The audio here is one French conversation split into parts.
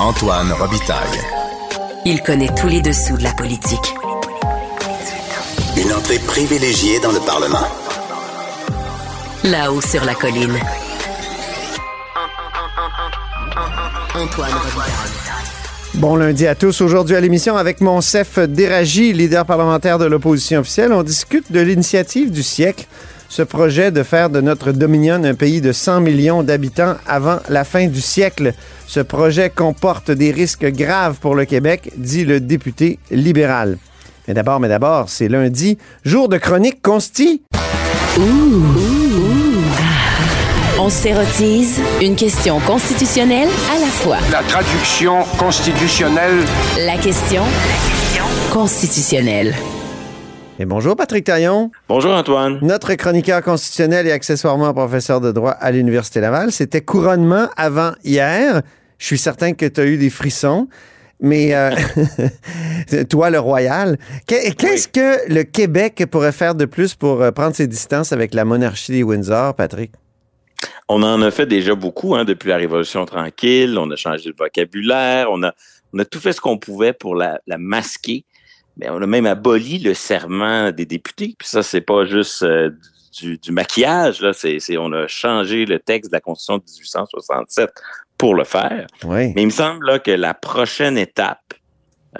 Antoine Robitaille. Il connaît tous les dessous de la politique. Une entrée privilégiée dans le Parlement. Là-haut sur la colline. Antoine Robitaille. Bon lundi à tous. Aujourd'hui à l'émission avec Monsef Déragi, leader parlementaire de l'opposition officielle, on discute de l'initiative du siècle, ce projet de faire de notre Dominion un pays de 100 millions d'habitants avant la fin du siècle. Ce projet comporte des risques graves pour le Québec, dit le député libéral. Mais d'abord, mais d'abord, c'est lundi, jour de chronique consti. On s'érotise une question constitutionnelle à la fois. La traduction constitutionnelle. La question constitutionnelle. Et bonjour Patrick Taillon, Bonjour Antoine. notre chroniqueur constitutionnel et accessoirement professeur de droit à l'Université Laval. C'était couronnement avant hier. Je suis certain que tu as eu des frissons. Mais euh, toi, le royal, qu'est- qu'est-ce que le Québec pourrait faire de plus pour euh, prendre ses distances avec la monarchie des Windsor, Patrick? On en a fait déjà beaucoup hein, depuis la Révolution tranquille. On a changé le vocabulaire. On a, on a tout fait ce qu'on pouvait pour la, la masquer. Mais on a même aboli le serment des députés. Puis ça, c'est pas juste euh, du, du maquillage. Là. C'est, on a changé le texte de la Constitution de 1867 pour le faire. Oui. Mais il me semble là, que la prochaine étape,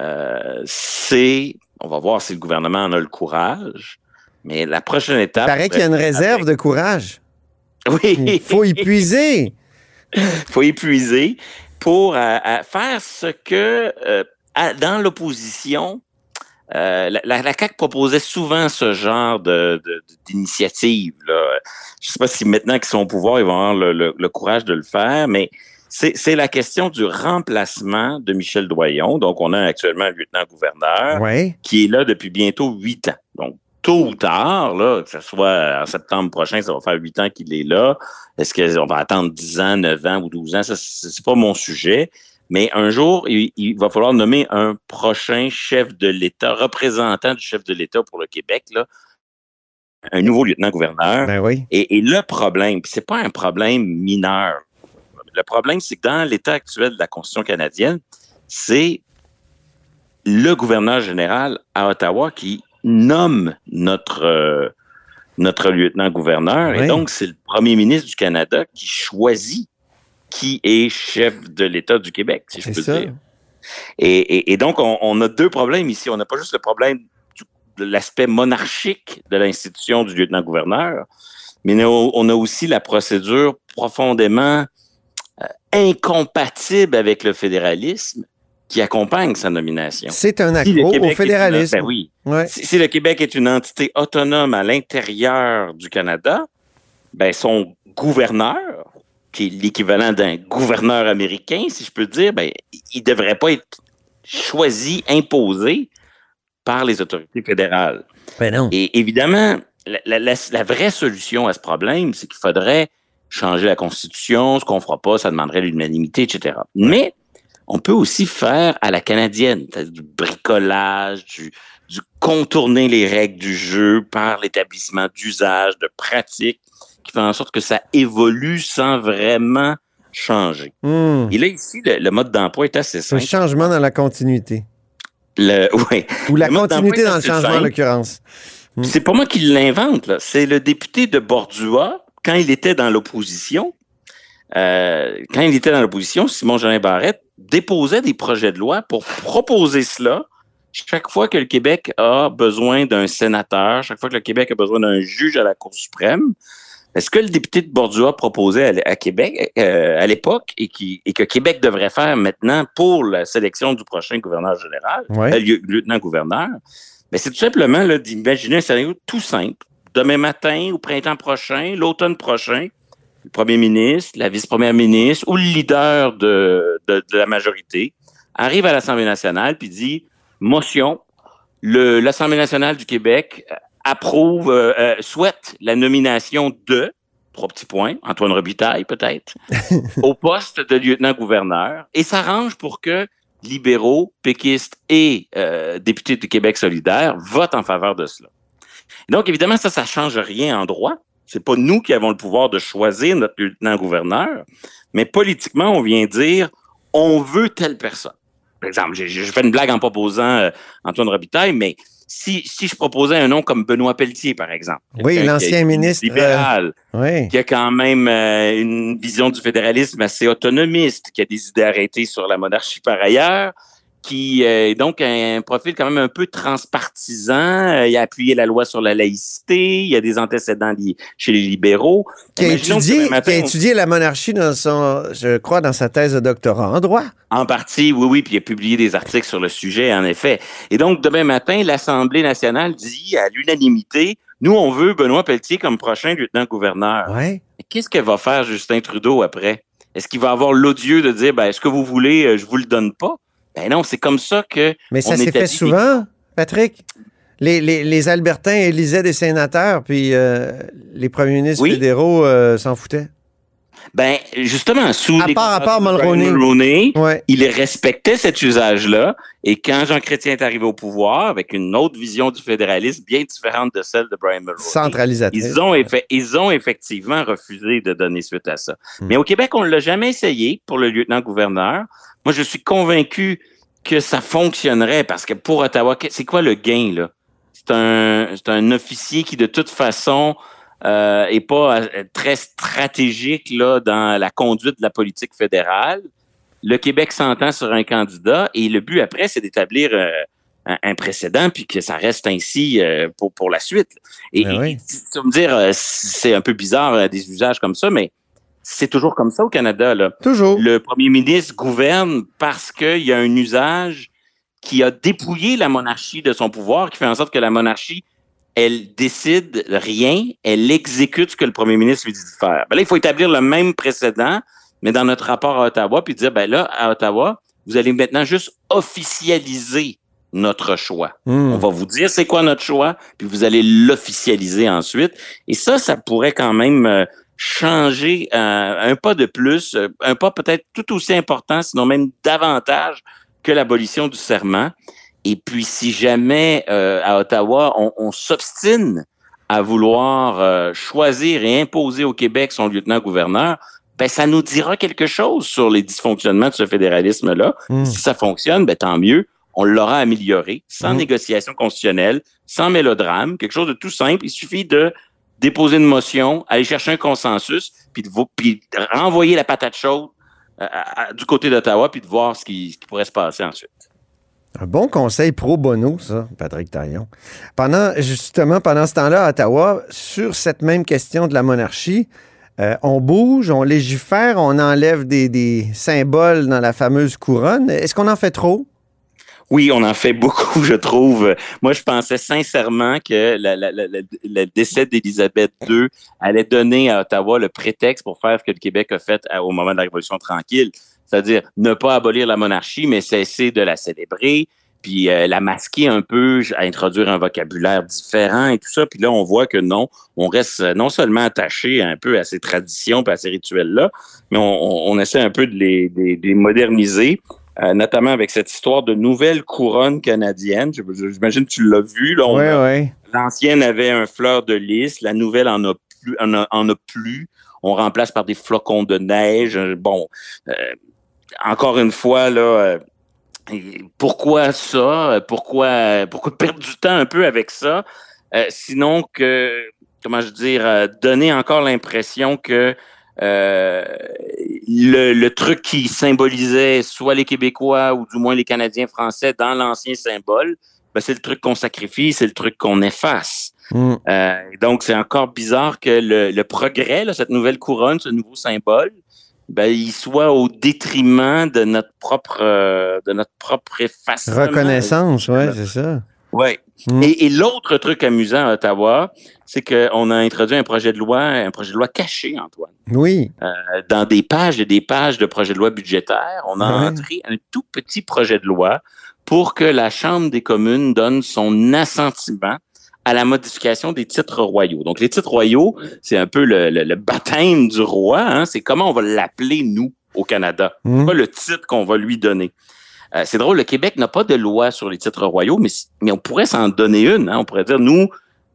euh, c'est, on va voir si le gouvernement en a le courage, mais la prochaine Il étape... paraît qu'il y a une réserve de courage. Oui. Il faut y puiser. faut épuiser pour euh, euh, faire ce que euh, à- dans l'opposition, euh, la, la, la CAQ proposait souvent ce genre de, de- d'initiative. Je ne sais pas si maintenant qu'ils sont au pouvoir, ils vont avoir le, le- le courage de le faire, mais c'est, c'est la question du remplacement de Michel Doyon. Donc, on a actuellement un lieutenant-gouverneur qui est là depuis bientôt huit ans. Donc, tôt ou tard, là, que ce soit en septembre prochain, ça va faire huit ans qu'il est là. Est-ce qu'on va attendre 10 ans, 9 ans ou 12 ans? Ça, c'est pas mon sujet. Mais un jour, il, il va falloir nommer un prochain chef de l'État, représentant du chef de l'État pour le Québec, là, un nouveau lieutenant-gouverneur. Ben oui. Et, et le problème, c'est pas un problème mineur. Le problème, c'est que dans l'état actuel de la Constitution canadienne, c'est le gouverneur général à Ottawa qui nomme notre euh, notre lieutenant-gouverneur. Oui. Et donc, c'est le premier ministre du Canada qui choisit qui est chef de l'État du Québec, si je peux ça. dire. Et, et- et donc, on, on a deux problèmes ici. On n'a pas juste le problème du- de l'aspect monarchique de l'institution du lieutenant-gouverneur, mais on a, aussi la procédure profondément euh, incompatible avec le fédéralisme qui accompagne sa nomination. C'est un accro au fédéralisme. une- ben oui. Ouais. Si, si le Québec est une entité autonome à l'intérieur du Canada, ben son gouverneur, qui est l'équivalent d'un gouverneur américain, si je peux dire, ben, il ne devrait pas être choisi, imposé par les autorités fédérales. Ben non. Et évidemment, la, la- la- la vraie solution à ce problème, c'est qu'il faudrait changer la Constitution. Ce qu'on fera pas, ça demanderait l'unanimité, etc. Mais on peut aussi faire à la canadienne, c'est-à-dire du bricolage, du, du contourner les règles du jeu par l'établissement d'usages, de pratiques, qui fait en sorte que ça évolue sans vraiment changer. Hmm. Et là, ici, le, le mode d'emploi est assez Un simple. changement dans la continuité. Le, ouais. Ou la Le continuité dans le changement, en l'occurrence. Mm. C'est pas moi qui l'invente, là. C'est le député de Bordua, quand il était dans l'opposition, euh, quand il était dans l'opposition, Simon Jolin Barrette déposait des projets de loi pour proposer cela chaque fois que le Québec a besoin d'un sénateur, chaque fois que le Québec a besoin d'un juge à la Cour suprême. Est-ce que le député de Bordua proposait à, Québec euh, à l'époque et, qui, et que Québec devrait faire maintenant pour la sélection du prochain gouverneur général, Ouais. euh, lieu- lieutenant-gouverneur, mais c'est tout simplement là, d'imaginer un scénario tout simple. Demain matin, au printemps prochain, l'automne prochain, le premier ministre, la vice-première ministre ou le leader de, de, de la majorité arrive à l'Assemblée nationale puis dit motion, l'Assemblée nationale du Québec approuve, euh, euh, souhaite la nomination de, trois petits points, Antoine Robitaille peut-être, au poste de lieutenant-gouverneur et s'arrange pour que libéraux, péquistes et euh, députés du Québec solidaire votent en faveur de cela. Donc, évidemment, ça, ça change rien en droit. C'est pas nous qui avons le pouvoir de choisir notre lieutenant-gouverneur, mais politiquement, on vient dire on veut telle personne. Par exemple, je, je fais une blague en proposant euh, Antoine Robitaille, mais si, si je proposais un nom comme Benoît Pelletier, par exemple. Oui, l'ancien ministre, Libéral, Oui. qui a quand même euh, une vision du fédéralisme assez autonomiste, qui a des idées arrêtées sur la monarchie par ailleurs, qui euh, est donc un profil quand même un peu transpartisan. Euh, il a appuyé la loi sur la laïcité, il y a des antécédents chez les libéraux. Qui a, étudié, demain matin, qui a on- étudié la monarchie dans son, je crois, dans sa thèse de doctorat en droit. En partie, oui, oui, puis il a publié des articles sur le sujet, en effet. Et donc, demain matin, l'Assemblée nationale dit à l'unanimité, nous, on veut Benoît Pelletier comme prochain lieutenant-gouverneur. Ouais. Qu'est-ce que va faire Justin Trudeau après? Est-ce qu'il va avoir l'odieux de dire, ben, est-ce que vous voulez, euh, je vous le donne pas? Ben non, c'est comme ça que... Mais ça s'est fait souvent, Patrick. Les, les, les Albertains élisaient des sénateurs, puis euh, les premiers ministres Oui. fédéraux euh, s'en foutaient. Ben, justement, sous À les part- à part Mulroney. Mulroney, Ouais. il respectait cet usage-là. Et quand Jean Chrétien est arrivé au pouvoir, avec une autre vision du fédéralisme bien différente de celle de Brian Mulroney, Centralisatrice. Ils ont, effe- ils ont effectivement refusé de donner suite à ça. Hmm. Mais au Québec, on ne l'a jamais essayé pour le lieutenant-gouverneur. Moi, je suis convaincu que ça fonctionnerait parce que pour Ottawa, c'est quoi le gain, là? C'est un, un officier qui, de toute façon, euh, est pas euh, très stratégique là, dans la conduite de la politique fédérale. Le Québec s'entend sur un candidat et le but après, c'est d'établir euh, un, un précédent puis que ça reste ainsi euh, pour, pour la suite. Et, Ben oui. et tu vas me dire, c'est un peu bizarre des usages comme ça, mais c'est toujours comme ça au Canada. Là. Toujours. Le premier ministre gouverne parce qu'il y a un usage qui a dépouillé la monarchie de son pouvoir, qui fait en sorte que la monarchie, elle décide rien, elle exécute ce que le premier ministre lui dit de faire. Ben là, il faut établir le même précédent, mais dans notre rapport à Ottawa, puis dire, ben là, à Ottawa, vous allez maintenant juste officialiser notre choix. Hmm. On va vous dire c'est quoi notre choix, puis vous allez l'officialiser ensuite. Et ça, ça pourrait quand même euh, changer euh, un pas de plus, euh, un pas peut-être tout aussi important, sinon même davantage que l'abolition du serment. Et puis, si jamais euh, à Ottawa, on, on s'obstine à vouloir euh, choisir et imposer au Québec son lieutenant-gouverneur, ben ça nous dira quelque chose sur les dysfonctionnements de ce fédéralisme-là. Hmm. Si ça fonctionne, ben tant mieux. On l'aura amélioré sans Mhm. négociation constitutionnelle, sans mélodrame, quelque chose de tout simple. Il suffit de déposer une motion, aller chercher un consensus, puis renvoyer la patate chaude euh, du côté d'Ottawa, puis de voir ce qui, pourrait se passer ensuite. Un bon conseil pro bono, ça, Patrick Taillon. Pendant, justement, pendant ce temps-là, à Ottawa, sur cette même question de la monarchie, euh, on bouge, on légifère, on enlève des symboles dans la fameuse couronne. Est-ce qu'on en fait trop? Oui, on en fait beaucoup, je trouve. Moi, je pensais sincèrement que la- la- la- la- le décès d'Élisabeth II allait donner à Ottawa le prétexte pour faire ce que le Québec a fait au moment de la Révolution tranquille, c'est-à-dire ne pas abolir la monarchie, mais cesser de la célébrer, puis euh, la masquer un peu, à introduire un vocabulaire différent et tout ça. Puis là, on voit que non, on reste non seulement attaché un peu à ces traditions, puis à ces rituels-là, mais on, essaie un peu de les, de les- de les moderniser. Euh, notamment avec cette histoire de nouvelle couronne canadienne. J'imagine que tu l'as vu. Là. L'ancienne avait un fleur de lys, la nouvelle en a plus. En a, en a plus. On remplace par des flocons de neige. Euh, Bon, euh, encore une fois, là, euh, pourquoi ça? Pourquoi, pourquoi perdre du temps un peu avec ça? Euh, sinon que, comment je veux dire, euh, donner encore l'impression que euh, le, le truc qui symbolisait soit les Québécois ou du moins les Canadiens français dans l'ancien symbole, ben, c'est le truc qu'on sacrifie, c'est le truc qu'on efface. Hmm. Euh, donc, c'est encore bizarre que le, le progrès, là, cette nouvelle couronne, ce nouveau symbole, ben, il soit au détriment de notre propre, euh, de notre propre effacement. Reconnaissance, oui, c'est ça. Ouais. Mm. Et, et l'autre truc amusant à Ottawa, c'est qu'on a introduit un projet de loi, un projet de loi caché, Antoine. Oui. Euh, dans des pages et des pages de projet de loi budgétaire, on a Ouais. entré un tout petit projet de loi pour que la Chambre des communes donne son assentiment à la modification des titres royaux. Donc, les titres royaux, c'est un peu le, le- le baptême du roi. hein. C'est comment on va l'appeler, nous, au Canada. C'est pas le titre qu'on va lui donner. Euh, c'est drôle, le Québec n'a pas de loi sur les titres royaux, mais, mais on pourrait s'en donner une. hein. On pourrait dire, nous,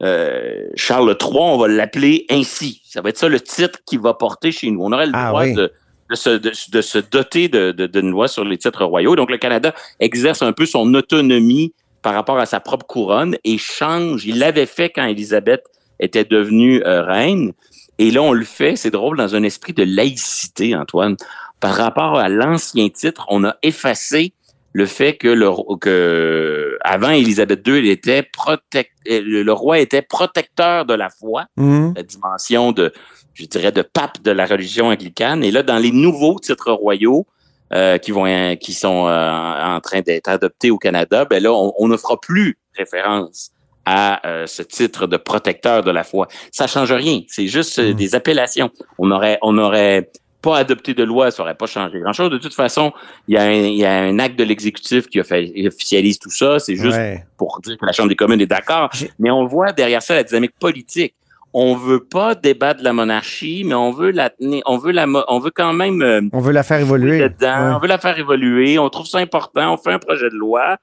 euh, Charles III, on va l'appeler ainsi. Ça va être ça le titre qu'il va porter chez nous. On aurait le Ah droit oui. de, de se, de, de se doter d'une loi sur les titres royaux. Donc, le Canada exerce un peu son autonomie par rapport à sa propre couronne et change. Il l'avait fait quand Élisabeth était devenue euh, reine. Et là, on le fait, c'est drôle, dans un esprit de laïcité, Antoine. Par rapport à l'ancien titre, on a effacé le fait que le que avant Élisabeth II, il était protect, le roi était protecteur de la foi, mmh. la dimension de, je dirais, de pape de la religion anglicane. Et là, dans les nouveaux titres royaux euh, qui vont, qui sont euh, en train d'être adoptés au Canada, ben là, on, ne fera plus référence à euh, ce titre de protecteur de la foi. Ça change rien. C'est juste mmh. des appellations. On aurait, on aurait pas adopté de loi, ça n'aurait pas changé grand-chose. De toute façon, il y, a un, il y a un acte de l'exécutif qui officialise tout ça. C'est juste pour dire que la Chambre des communes est d'accord. Mais on voit derrière ça la dynamique politique. On veut pas débattre de la monarchie, mais on veut la tenir, on veut la, on veut quand même. Euh, on veut la faire évoluer. On veut la faire évoluer. On trouve ça important. On fait un projet de loi.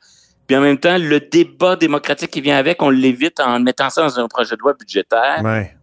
Puis en même temps, le débat démocratique qui vient avec, on l'évite en mettant ça dans un projet de loi budgétaire.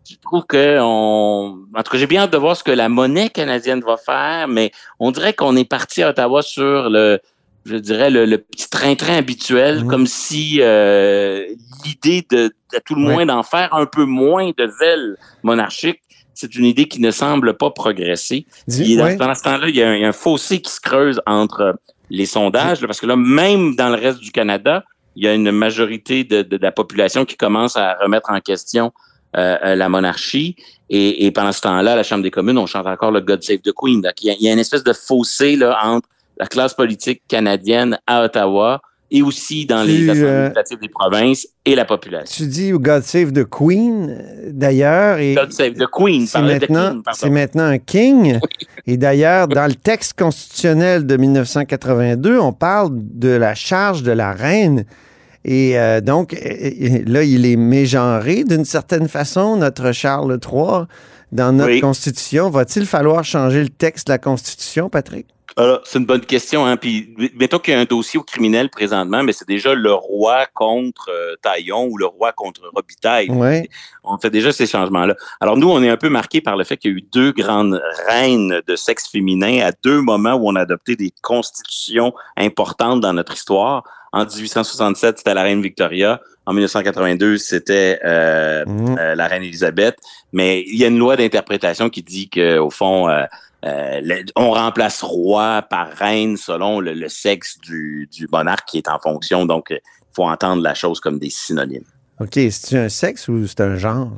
Je trouve que on. En tout cas, j'ai bien hâte de voir ce que la monnaie canadienne va faire, mais on dirait qu'on est parti à Ottawa sur le, je dirais, le, petit train-train habituel, mmh. comme si euh, l'idée de, à tout le moins d'en faire un peu moins de zèle monarchique, c'est une idée qui ne semble pas progresser. Dis, dans, ce temps-là, il y, a un, fossé qui se creuse entre les sondages, parce que là, même dans le reste du Canada, il y a une majorité de, la population qui commence à remettre en question euh, euh, la monarchie. Et, pendant ce temps-là, la Chambre des communes, on chante encore le God Save the Queen. Donc, il y a, une espèce de fossé là, entre la classe politique canadienne à Ottawa et aussi dans les assemblées euh, législatives des provinces et la population. Tu dis God Save the Queen, d'ailleurs. God Save the Queen, c'est maintenant, c'est maintenant un king. Et d'ailleurs, dans le texte constitutionnel de 1982, on parle de la charge de la reine. Et euh, donc, là, il est mégenré d'une certaine façon, notre Charles III, dans notre Constitution. Va-t-il falloir changer le texte de la Constitution, Patrick? Alors, c'est une bonne question. Hein? Puis, mettons qu'il y a un dossier au criminel présentement, mais c'est déjà le roi contre euh, Taillon ou le roi contre Robitaille. Ouais. On fait déjà ces changements-là. Alors, nous, on est un peu marqué par le fait qu'il y a eu deux grandes reines de sexe féminin à deux moments où on a adopté des constitutions importantes dans notre histoire. En 1867, c'était la reine Victoria. En 1982, c'était euh, mmh. euh, la reine Élisabeth. Mais il y a une loi d'interprétation qui dit qu'au fond, euh, euh, on remplace roi par reine selon le, sexe du, monarque qui est en fonction. Donc, il faut entendre la chose comme des synonymes. OK. C'est un sexe ou c'est un genre?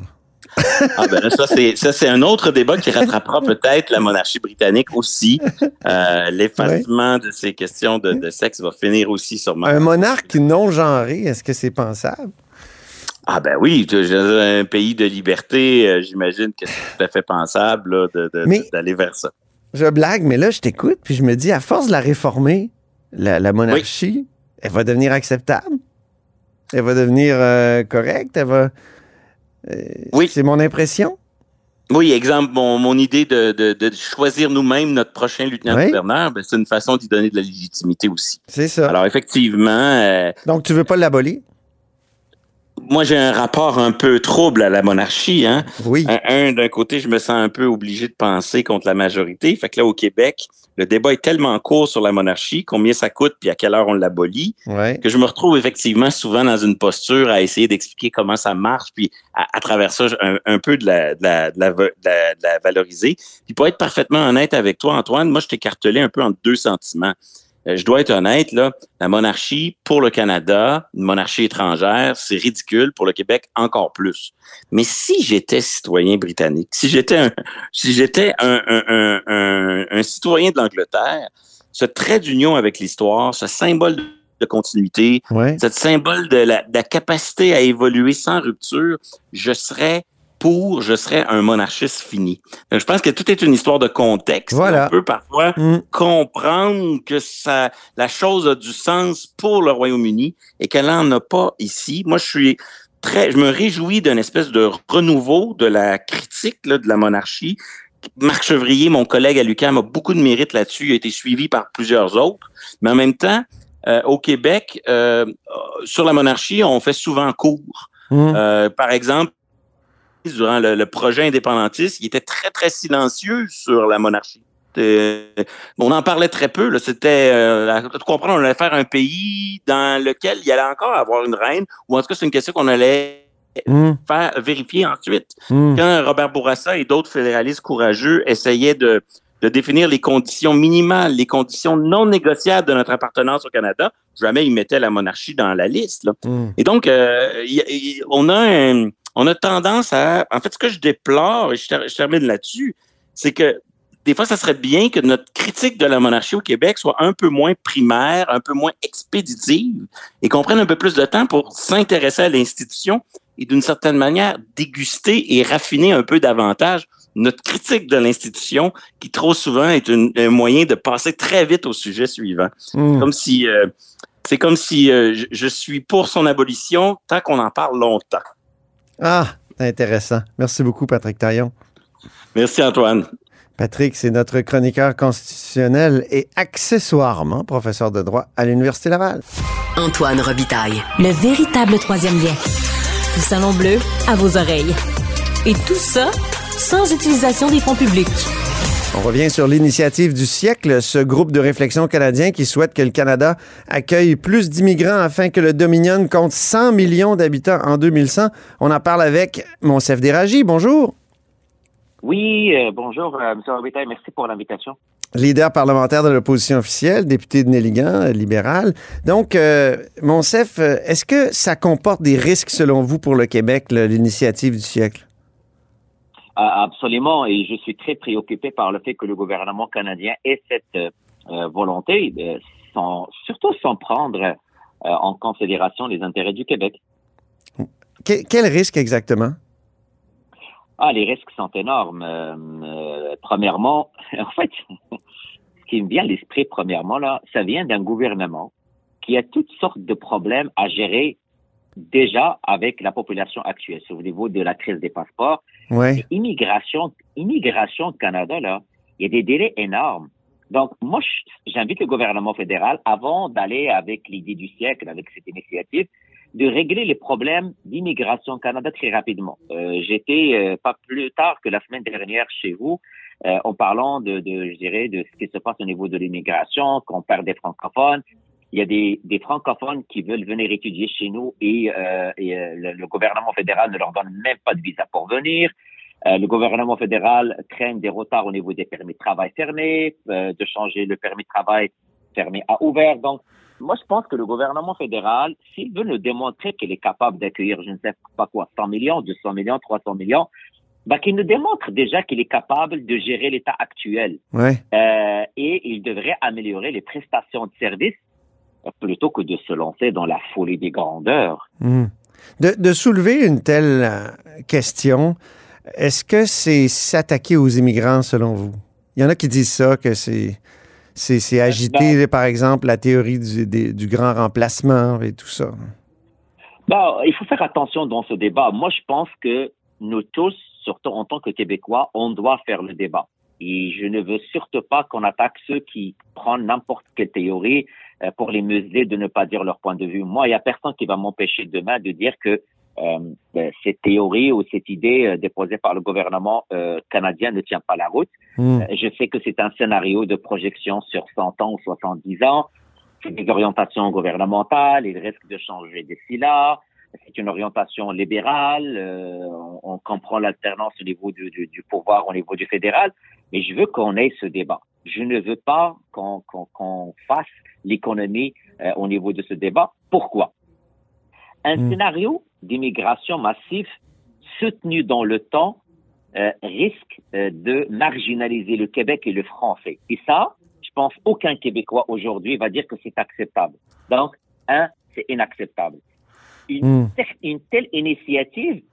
ah ben ça c'est ça c'est un autre débat qui rattrapera peut-être la monarchie britannique aussi. Euh, L'effacement de ces questions de, de, sexe va finir aussi sûrement. Un monarque non genré, est-ce que c'est pensable? Ah ben oui, un pays de liberté, euh, j'imagine que c'est tout à fait pensable d'aller vers ça. Je blague, mais là, je t'écoute, puis je me dis, à force de la réformer, la, monarchie, elle va devenir acceptable? Elle va devenir euh, correcte? Elle va. Euh, oui. C'est mon impression? Oui, exemple, mon, idée de, choisir nous-mêmes notre prochain lieutenant-gouverneur, ben, c'est une façon d'y donner de la légitimité aussi. C'est ça. Alors, effectivement. Donc, tu veux pas l'abolir? Moi, j'ai un rapport un peu trouble à la monarchie. Hein? Oui. Un, d'un côté, je me sens un peu obligé de penser contre la majorité. Fait que là, au Québec, le débat est tellement court sur la monarchie, combien ça coûte, puis à quelle heure on l'abolit, que je me retrouve effectivement souvent dans une posture à essayer d'expliquer comment ça marche, puis à, travers ça, un, peu de la, de, la, de, la, de la valoriser. Puis pour être parfaitement honnête avec toi, Antoine, moi, je t'ai cartelé un peu en deux sentiments. Euh, je dois être honnête, là, la monarchie pour le Canada, une monarchie étrangère, c'est ridicule. Pour le Québec, encore plus. Mais si j'étais citoyen britannique, si j'étais un, si j'étais un, un, un, un, citoyen de l'Angleterre, ce trait d'union avec l'histoire, ce symbole de continuité, ce symbole de la, de la capacité à évoluer sans rupture, je serais pour je serais un monarchiste fini. je pense que tout est une histoire de contexte. Voilà. On peut parfois mm. comprendre que ça, la chose a du sens pour le Royaume-Uni et qu'elle n'en a pas ici. Moi, je suis très, je me réjouis d'une espèce de renouveau de la critique là, de la monarchie. Marc Chevrier, mon collègue à l'UQAM, a beaucoup de mérite là-dessus. Il a été suivi par plusieurs autres. Mais en même temps, euh, au Québec, euh, sur la monarchie, on fait souvent court. Mm. Euh, par exemple, durant le, projet indépendantiste, il était très, très silencieux sur la monarchie. Euh, on en parlait très peu. C'était, euh, tu comprends, on allait faire un pays dans lequel il allait encore avoir une reine, ou en tout cas, c'est une question qu'on allait Hmm. faire vérifier ensuite. Hmm. Quand Robert Bourassa et d'autres fédéralistes courageux essayaient de, de définir les conditions minimales, les conditions non négociables de notre appartenance au Canada, jamais ils mettaient la monarchie dans la liste. Là. Hmm. Et donc, euh, y- y- on, a un- on a tendance à... En fait, ce que je déplore, et je, ter- je termine là-dessus, c'est que des fois, ça serait bien que notre critique de la monarchie au Québec soit un peu moins primaire, un peu moins expéditive, et qu'on prenne un peu plus de temps pour s'intéresser à l'institution et d'une certaine manière déguster et raffiner un peu davantage notre critique de l'institution, qui trop souvent est une- un moyen de passer très vite au sujet suivant. Hmm. Comme si euh, c'est comme si euh, je, je suis pour son abolition tant qu'on en parle longtemps. Ah, intéressant. Merci beaucoup, Patrick Taillon. Merci Antoine. Patrick, c'est notre chroniqueur constitutionnel et accessoirement professeur de droit à l'Université Laval. Antoine Robitaille. Le véritable troisième lien. Le Salon Bleu à vos oreilles. Et tout ça sans utilisation des fonds publics. On revient sur l'initiative du siècle, ce groupe de réflexion canadien qui souhaite que le Canada accueille plus d'immigrants afin que le Dominion compte 100 millions d'habitants en 2100. On en parle avec Monsef Déragi. Bonjour. Oui, euh, bonjour, euh, M. Robitaille, merci pour l'invitation. Leader parlementaire de l'opposition officielle, député de Néligan, euh, libéral. Donc, euh, Monsef, est-ce que ça comporte des risques selon vous pour le Québec, l'initiative du siècle? Ah, absolument, et je suis très préoccupé par le fait que le gouvernement canadien ait cette euh, euh, volonté, de, sans, surtout sans prendre euh, en considération les intérêts du Québec. Que- quel risque exactement? Ah, les risques sont énormes. Euh, euh, premièrement, en fait, ce qui me vient à l'esprit, premièrement, là, ça vient d'un gouvernement qui a toutes sortes de problèmes à gérer déjà avec la population actuelle. Souvenez-vous de la crise des passeports. Oui. immigration, immigration au Canada, là, il y a des délais énormes. Donc, moi, j'invite le gouvernement fédéral, avant d'aller avec l'idée du siècle, avec cette initiative, de régler les problèmes d'immigration au Canada très rapidement. Euh, J'étais euh, pas plus tard que la semaine dernière chez vous, euh, en parlant de, de, je dirais, de ce qui se passe au niveau de l'immigration, qu'on perd des francophones. Il y a des, des francophones qui veulent venir étudier chez nous et, euh, et euh, le, le gouvernement fédéral ne leur donne même pas de visa pour venir. Euh, le gouvernement fédéral craint des retards au niveau des permis de travail fermés, euh, de changer le permis de travail fermé à ouvert. Donc, moi, je pense que le gouvernement fédéral, s'il veut nous démontrer qu'il est capable d'accueillir, je ne sais pas quoi, 100 millions, 200 millions, 300 millions, bah, qu'il nous démontre déjà qu'il est capable de gérer l'état actuel. Oui. Euh, et il devrait améliorer les prestations de services plutôt que de se lancer dans la folie des grandeurs. Hmm. De, de soulever une telle euh, question, est-ce que c'est s'attaquer aux immigrants selon vous? Il y en a qui disent ça, que c'est c'est agiter, par exemple, la théorie du, des- du grand remplacement et tout ça. Bon, il faut faire attention dans ce débat. Moi, je pense que nous tous, surtout en tant que Québécois, on doit faire le débat. Et je ne veux surtout pas qu'on attaque ceux qui prennent n'importe quelle théorie pour les museler de ne pas dire leur point de vue. Moi, il n'y a personne qui va m'empêcher demain de dire que euh, ben, cette théorie ou cette idée euh, déposée par le gouvernement euh, canadien ne tient pas la route. Hmm. Euh, Je sais que c'est un scénario de projection sur 100 ans ou 70 ans. C'est des orientations gouvernementales, il risque de changer d'ici là. C'est une orientation libérale. euh, on, on comprend l'alternance au niveau du, du, du pouvoir, au niveau du fédéral. Mais je veux qu'on ait ce débat. Je ne veux pas qu'on fasse l'économie euh, au niveau de ce débat. Pourquoi? Un Hmm. scénario d'immigration massive soutenu dans le temps euh, risque euh, de marginaliser le Québec et le français. Et ça, je pense aucun Québécois aujourd'hui va dire que c'est acceptable. Donc, un, c'est inacceptable. Une, Hmm. cer- une telle initiative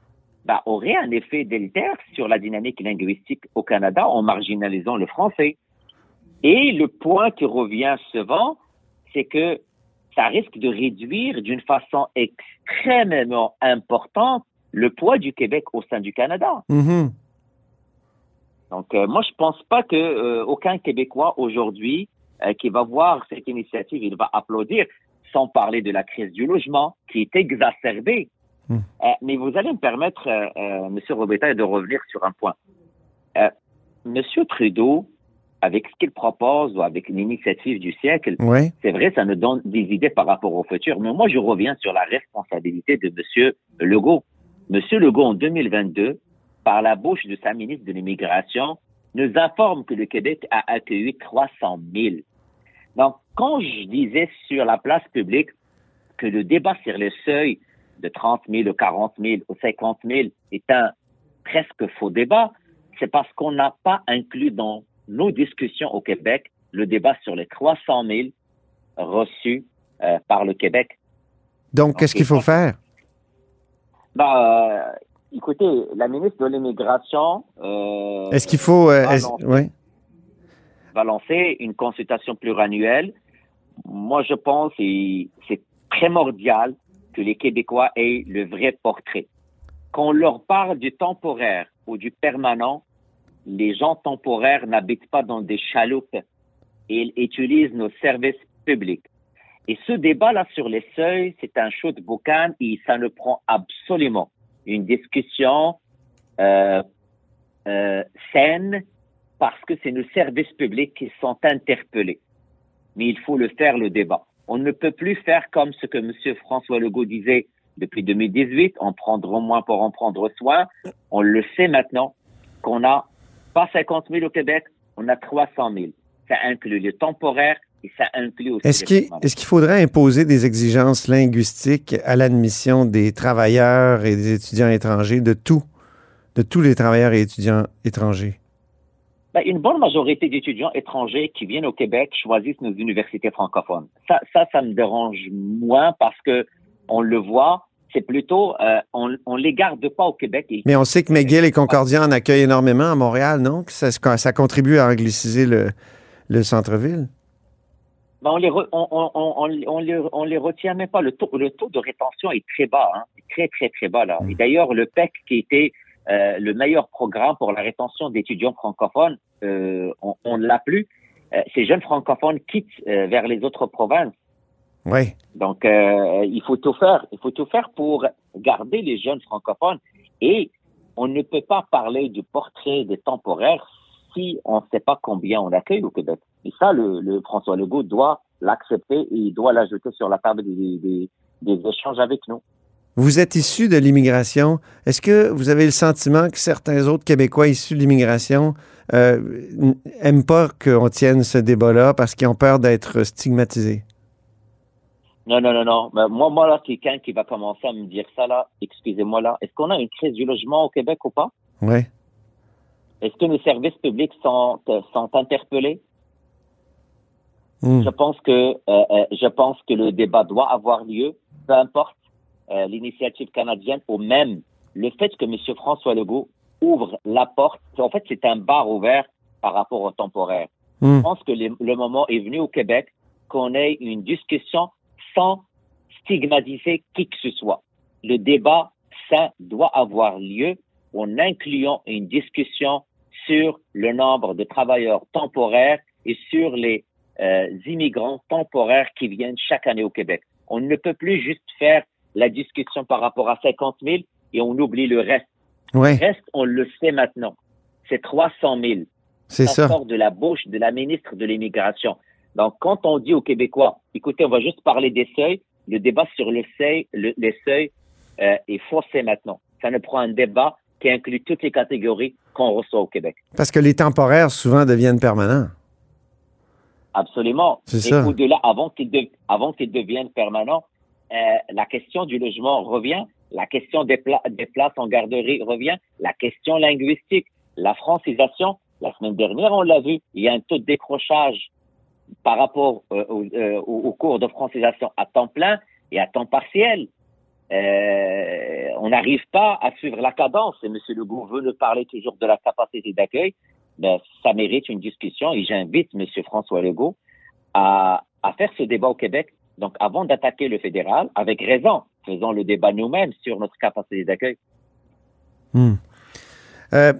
bah, aurait un effet délétère sur la dynamique linguistique au Canada en marginalisant le français. Et le point qui revient souvent, c'est que ça risque de réduire d'une façon extrêmement importante le poids du Québec au sein du Canada. Mhm. Donc, euh, moi, je pense pas que euh, aucun Québécois aujourd'hui euh, qui va voir cette initiative, il va applaudir, sans parler de la crise du logement qui est exacerbée. Hmm. Euh, mais vous allez me permettre, Monsieur Robitaille, de revenir sur un point. Monsieur Trudeau avec ce qu'il propose ou avec l'initiative du siècle, Oui. c'est vrai, ça nous donne des idées par rapport au futur. Mais moi, je reviens sur la responsabilité de M. Legault. M. Legault, en 2022, par la bouche de sa ministre de l'Immigration, nous informe que le Québec a accueilli 300 000. Donc, quand je disais sur la place publique que le débat sur le seuil de 30 000 ou 40 000 ou 50 000 est un presque faux débat, c'est parce qu'on n'a pas inclus dans nos discussions au Québec le débat sur les 300 000 reçus euh, par le Québec. Donc, qu'est-ce qu'il faut faire? Bah, euh, écoutez, la ministre de l'Immigration euh, Est-ce qu'il faut... euh, va lancer- oui. va lancer une consultation pluriannuelle. Moi, je pense que c'est primordial que les Québécois aient le vrai portrait. Qu'on leur parle du temporaire ou du permanent, les gens temporaires n'habitent pas dans des chaloupes ils utilisent nos services publics. Et ce débat-là sur les seuils, c'est un show de boucan et ça ne prend absolument une discussion euh, euh, saine parce que c'est nos services publics qui sont interpellés. Mais il faut le faire, le débat. On ne peut plus faire comme ce que M. François Legault disait depuis 2018, en prendre moins pour en prendre soin. On le sait maintenant qu'on a pas 50 000 au Québec, on a 300 000. Ça inclut le temporaire et ça inclut aussi Est-ce qu'il faudrait imposer des exigences linguistiques à l'admission des travailleurs et des étudiants étrangers, de tout, de tous les travailleurs et étudiants étrangers? Ben, une bonne majorité d'étudiants étrangers qui viennent au Québec choisissent nos universités francophones. Ça, ça, ça me dérange moins parce que on le voit, c'est plutôt, euh, on, on les garde pas au Québec. Mais on sait que McGill et Concordia en accueillent énormément à Montréal, non? Ça, ça contribue à angliciser le, le centre-ville? Ben, on les, re- on, on, on, on, on les, on les retient même pas. Le taux, le taux de rétention est très bas, hein. très très très bas là. Et d'ailleurs, le PEC qui était euh, le meilleur programme pour la rétention d'étudiants francophones, euh, on, ne l'a plus. Euh, ces jeunes francophones quittent vers les autres provinces. Oui. Donc, euh, il faut tout faire. Il faut tout faire pour garder les jeunes francophones. Et on ne peut pas parler du portrait des temporaires si on ne sait pas combien on accueille au Québec. Et ça, le, le François Legault doit l'accepter et il doit l'ajouter sur la table des, des, des échanges avec nous. Vous êtes issu de l'immigration. Est-ce que vous avez le sentiment que certains autres Québécois issus de l'immigration euh, n'aiment pas qu'on tienne ce débat-là parce qu'ils ont peur d'être stigmatisés? Non, non, non, non. Ben, moi, moi, là, quelqu'un qui va commencer à me dire ça, là, excusez-moi, là, est-ce qu'on a une crise du logement au Québec ou pas? Oui. Est-ce que nos services publics sont, euh, sont interpellés? Hmm. Je pense que euh, euh, je pense que le débat doit avoir lieu, peu importe euh, l'initiative canadienne ou même le fait que M. François Legault ouvre la porte. En fait, c'est un bar ouvert par rapport au temporaire. Hmm. Je pense que le moment est venu au Québec qu'on ait une discussion sans stigmatiser qui que ce soit. Le débat, ça doit avoir lieu en incluant une discussion sur le nombre de travailleurs temporaires et sur les euh, immigrants temporaires qui viennent chaque année au Québec. On ne peut plus juste faire la discussion par rapport à 50 000 et on oublie le reste. Le reste, on le sait maintenant. C'est 300 000 c'est ça. sort de la bouche de la ministre de l'Immigration. Donc, quand on dit aux Québécois, écoutez, on va juste parler des seuils, le débat sur le seuil, le- les seuils euh, est forcé maintenant. Ça ne prend un débat qui inclut toutes les catégories qu'on reçoit au Québec. Parce que les temporaires souvent deviennent permanents. Absolument. C'est Et ça. au-delà, avant qu'ils de- deviennent permanents, euh, la question du logement revient, la question des, pla- des places en garderie revient, la question linguistique, la francisation. La semaine dernière, on l'a vu, il y a un taux de décrochage par rapport euh, euh, cours de francisation à temps plein et à temps partiel. Euh, on n'arrive pas à suivre la cadence. Et M. Legault veut nous parler toujours de la capacité d'accueil. Ben, ça mérite une discussion et j'invite M. François Legault à, faire ce débat au Québec. Donc, avant d'attaquer le fédéral, avec raison, faisons le débat nous-mêmes sur notre capacité d'accueil. Euh,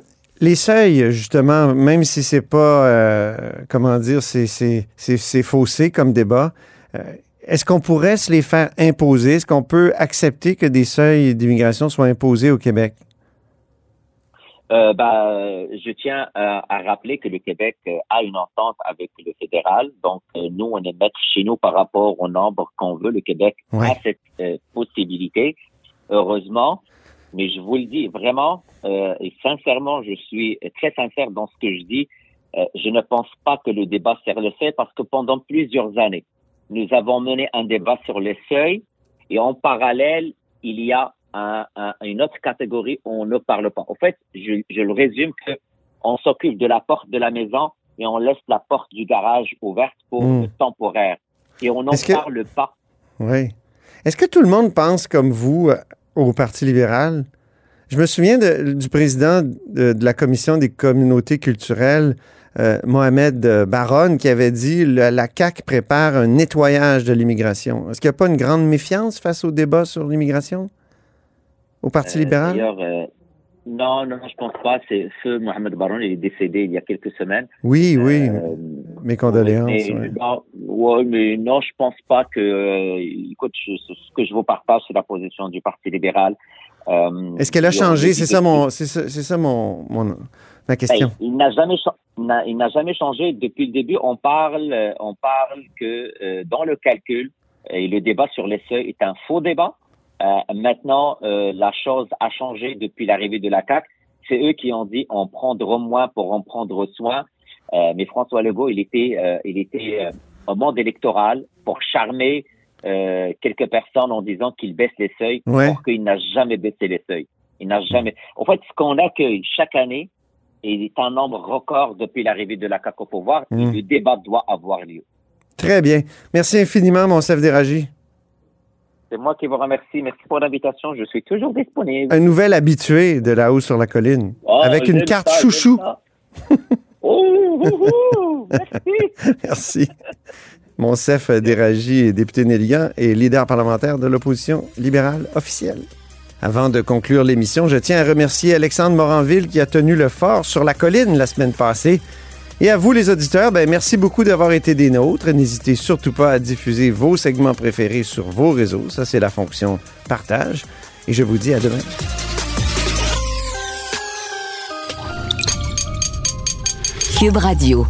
les seuils, justement, même si c'est pas, euh, comment dire, c'est, c'est, c'est, c'est faussé comme débat, euh, est-ce qu'on pourrait se les faire imposer? Est-ce qu'on peut accepter que des seuils d'immigration soient imposés au Québec? Euh, bah, je tiens à, à, rappeler que le Québec a une entente avec le fédéral. Donc, nous, on est maître chez nous par rapport au nombre qu'on veut. Le Québec Ouais. a cette possibilité, heureusement. Mais je vous le dis vraiment, euh, et sincèrement, je suis très sincère dans ce que je dis. Euh, je ne pense pas que le débat sert le fait parce que pendant plusieurs années, nous avons mené un débat sur les seuils et en parallèle, il y a un, un, une autre catégorie où on ne parle pas. En fait, je, je le résume que on s'occupe de la porte de la maison et on laisse la porte du garage ouverte pour Mm. le temporaire. Et on n'en que- parle pas. Oui. Est-ce que tout le monde pense comme vous euh, au Parti libéral? Je me souviens de- du président de, de la Commission des communautés culturelles, euh, Mohamed euh, Baron, qui avait dit la, la CAQ prépare un nettoyage de l'immigration. Est-ce qu'il n'y a pas une grande méfiance face au débat sur l'immigration au Parti Euh, libéral? D'ailleurs, non, non, je pense pas. C'est ce Mohamed Baron, il est décédé il y a quelques semaines. Oui, oui. Euh, mes condoléances. Mais, ouais. non, ouais, mais non, je pense pas que. euh, écoute, je- ce que je vous partage, c'est la position du Parti libéral. Euh, Est-ce qu'elle a changé? C'est ça mon, c'est ça, ça mon, mon- ma Ben, question. il n'a jamais, il n'a- jamais changé. Depuis le début, on parle, on parle que euh, dans le calcul, et le débat sur les seuils est un faux débat. Euh, maintenant, euh, la chose a changé depuis l'arrivée de la CAQ. C'est eux qui ont dit on prendra moins pour en prendre soin. Euh, mais François Legault, il était, il était au monde électoral pour charmer euh, quelques personnes en disant qu'il baisse les seuils, Ouais. alors qu'il n'a jamais baissé les seuils. Il n'a jamais. En fait, ce qu'on accueille chaque année est un nombre record depuis l'arrivée de la CAQ au pouvoir. Mm. Et le débat doit avoir lieu. Très bien. Merci infiniment, mon chef Déragi. C'est moi qui vous remercie. Merci pour l'invitation. Je suis toujours disponible. Un nouvel habitué de là-haut sur la colline. Oh, avec une carte ça, chouchou. oh, ouh, ouh, merci. Merci. Monsef Déragi est député Néligan et leader parlementaire de l'opposition libérale officielle. Avant de conclure l'émission, je tiens à remercier Alexandre Moranville qui a tenu le fort sur la colline la semaine passée. Et à vous, les auditeurs, ben, merci beaucoup d'avoir été des nôtres. N'hésitez surtout pas à diffuser vos segments préférés sur vos réseaux. Ça, c'est la fonction partage. Et je vous dis à demain. Cube Radio.